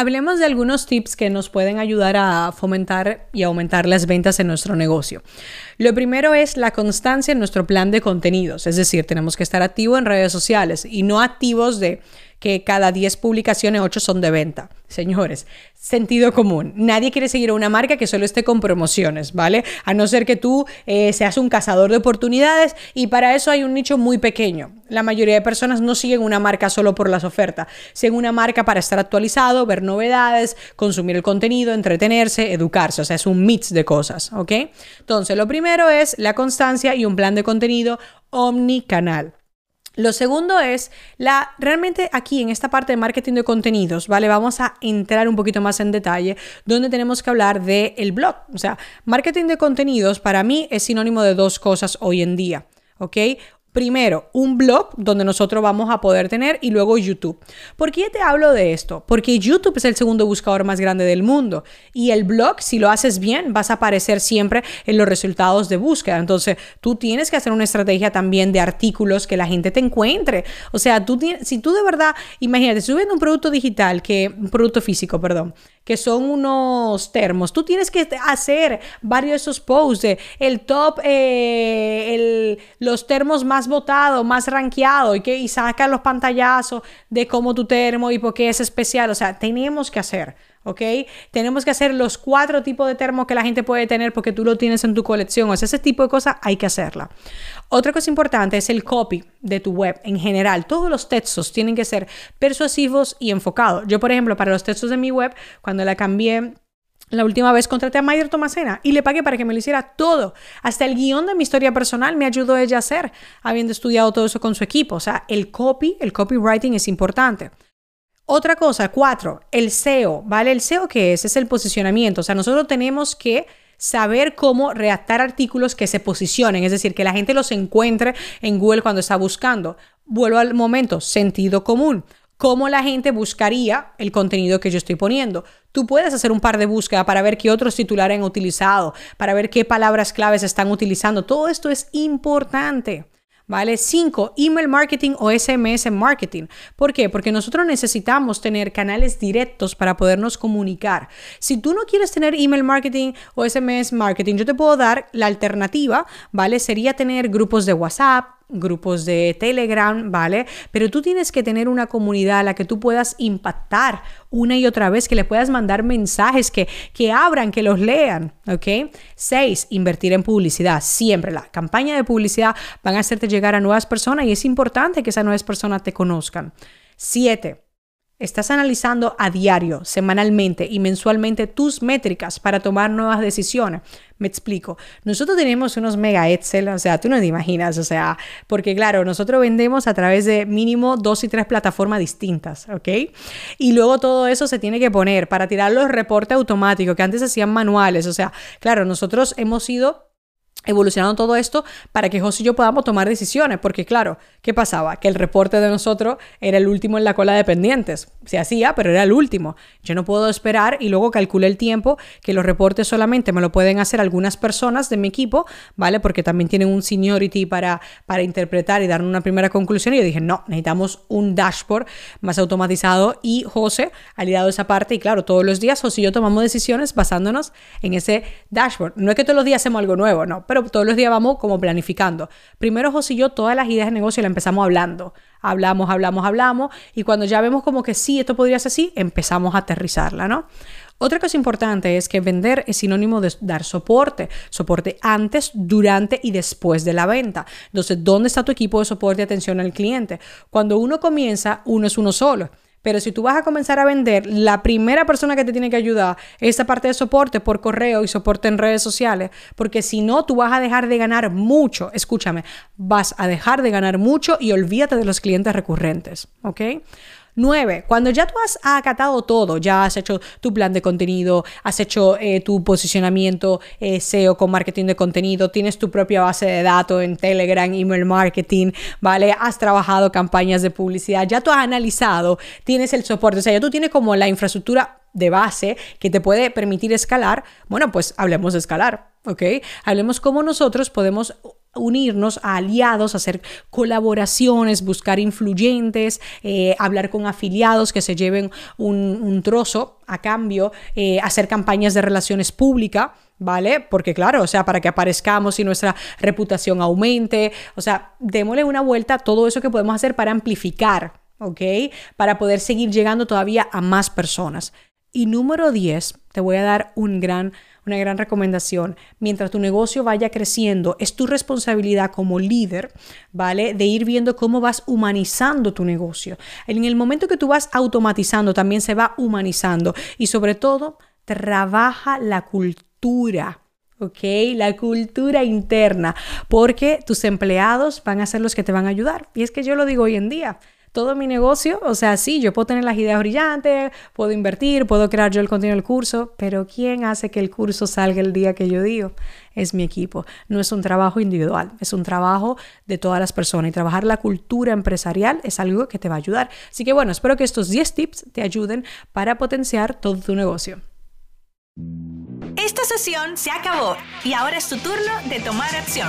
Hablemos de algunos tips que nos pueden ayudar a fomentar y aumentar las ventas en nuestro negocio. Lo primero es la constancia en nuestro plan de contenidos, es decir, tenemos que estar activos en redes sociales y no activos de que cada 10 publicaciones, 8 son de venta. Señores, sentido común. Nadie quiere seguir a una marca que solo esté con promociones, ¿vale? A no ser que tú eh, seas un cazador de oportunidades y para eso hay un nicho muy pequeño. La mayoría de personas no siguen una marca solo por las ofertas, siguen una marca para estar actualizado, ver novedades, consumir el contenido, entretenerse, educarse. O sea, es un mix de cosas, ¿ok? Entonces, lo primero es la constancia y un plan de contenido omnicanal. Lo segundo es la realmente aquí en esta parte de marketing de contenidos, ¿vale? Vamos a entrar un poquito más en detalle donde tenemos que hablar del el blog. O sea, marketing de contenidos para mí es sinónimo de dos cosas hoy en día. ¿ok? Primero, un blog donde nosotros vamos a poder tener y luego YouTube. ¿Por qué te hablo de esto? Porque YouTube es el segundo buscador más grande del mundo y el blog, si lo haces bien, vas a aparecer siempre en los resultados de búsqueda. Entonces, tú tienes que hacer una estrategia también de artículos que la gente te encuentre. O sea, tú si tú de verdad, imagínate, subiendo un producto digital, que un producto físico, perdón, que son unos termos. Tú tienes que hacer varios de esos posts de el top, eh, el, los termos más votados, más rankeados y, que, y saca los pantallazos de cómo tu termo y por qué es especial. O sea, tenemos que hacer. ¿Ok? Tenemos que hacer los cuatro tipos de termos que la gente puede tener porque tú lo tienes en tu colección. O sea, ese tipo de cosas hay que hacerla. Otra cosa importante es el copy de tu web en general. Todos los textos tienen que ser persuasivos y enfocados. Yo, por ejemplo, para los textos de mi web, cuando la cambié la última vez contraté a Mayer Tomasena y le pagué para que me lo hiciera todo. Hasta el guion de mi historia personal me ayudó ella a hacer, habiendo estudiado todo eso con su equipo. O sea, el copy, el copywriting es importante. Otra cosa, cuatro, el SEO, ¿vale? ¿El SEO qué es? Es el posicionamiento. O sea, nosotros tenemos que saber cómo redactar artículos que se posicionen, es decir, que la gente los encuentre en Google cuando está buscando. Vuelvo al momento, sentido común. ¿Cómo la gente buscaría el contenido que yo estoy poniendo? Tú puedes hacer un par de búsquedas para ver qué otros titulares han utilizado, para ver qué palabras claves están utilizando. Todo esto es importante. ¿Vale? Cinco, email marketing o SMS marketing. ¿Por qué? Porque nosotros necesitamos tener canales directos para podernos comunicar. Si tú no quieres tener email marketing o SMS marketing, yo te puedo dar la alternativa, ¿vale? Sería tener grupos de WhatsApp, grupos de Telegram, ¿vale? Pero tú tienes que tener una comunidad a la que tú puedas impactar una y otra vez, que le puedas mandar mensajes que, que abran, que los lean, ¿ok? Seis, invertir en publicidad. Siempre la campaña de publicidad van a hacerte llegar a nuevas personas y es importante que esas nuevas personas te conozcan. Siete, Estás analizando a diario, semanalmente y mensualmente tus métricas para tomar nuevas decisiones. Me explico. Nosotros tenemos unos mega Excel, o sea, tú no te imaginas, o sea, porque claro, nosotros vendemos a través de mínimo dos y tres plataformas distintas, ¿ok? Y luego todo eso se tiene que poner para tirar los reportes automáticos que antes hacían manuales, o sea, claro, nosotros hemos ido evolucionando todo esto para que José y yo podamos tomar decisiones, porque claro, ¿qué pasaba? Que el reporte de nosotros era el último en la cola de pendientes. Se hacía, pero era el último. Yo no puedo esperar y luego calculé el tiempo que los reportes solamente me lo pueden hacer algunas personas de mi equipo, ¿vale? Porque también tienen un seniority para, para interpretar y dar una primera conclusión. Y yo dije, no, necesitamos un dashboard más automatizado y José ha liderado esa parte y claro, todos los días José y yo tomamos decisiones basándonos en ese dashboard. No es que todos los días hacemos algo nuevo, no, pero todos los días vamos como planificando. Primero José y yo todas las ideas de negocio las empezamos hablando. Hablamos, hablamos, hablamos y cuando ya vemos como que sí, esto podría ser así, empezamos a aterrizarla, ¿no? Otra cosa importante es que vender es sinónimo de dar soporte, soporte antes, durante y después de la venta. Entonces, ¿dónde está tu equipo de soporte y atención al cliente? Cuando uno comienza, uno es uno solo. Pero si tú vas a comenzar a vender, la primera persona que te tiene que ayudar es esa parte de soporte por correo y soporte en redes sociales, porque si no, tú vas a dejar de ganar mucho. Escúchame, vas a dejar de ganar mucho y olvídate de los clientes recurrentes, ¿ok? Nueve, cuando ya tú has acatado todo, ya has hecho tu plan de contenido, has hecho eh, tu posicionamiento eh, SEO con marketing de contenido, tienes tu propia base de datos en Telegram, email marketing, ¿vale? Has trabajado campañas de publicidad, ya tú has analizado, tienes el soporte, o sea, ya tú tienes como la infraestructura de base que te puede permitir escalar, bueno, pues hablemos de escalar, ¿ok? Hablemos cómo nosotros podemos unirnos a aliados, hacer colaboraciones, buscar influyentes, eh, hablar con afiliados que se lleven un, trozo a cambio, eh, hacer campañas de relaciones públicas. ¿Vale? Porque claro, o sea, para que aparezcamos y nuestra reputación aumente, o sea, démosle una vuelta a todo eso que podemos hacer para amplificar, ¿ok? Para poder seguir llegando todavía a más personas. Y número 10, te voy a dar una gran recomendación. Mientras tu negocio vaya creciendo, es tu responsabilidad como líder, ¿vale? De ir viendo cómo vas humanizando tu negocio. En el momento que tú vas automatizando, también se va humanizando. Y sobre todo, trabaja la cultura. ¿ok? La cultura interna, porque tus empleados van a ser los que te van a ayudar. Y es que yo lo digo hoy en día todo mi negocio, o sea, sí, yo puedo tener las ideas brillantes, puedo invertir, puedo crear yo el contenido del curso, pero ¿quién hace que el curso salga el día que yo digo? Es mi equipo. No es un trabajo individual, es un trabajo de todas las personas y trabajar la cultura empresarial es algo que te va a ayudar. Así que bueno, espero que estos 10 tips te ayuden para potenciar todo tu negocio. Esta sesión se acabó y ahora es tu turno de tomar acción.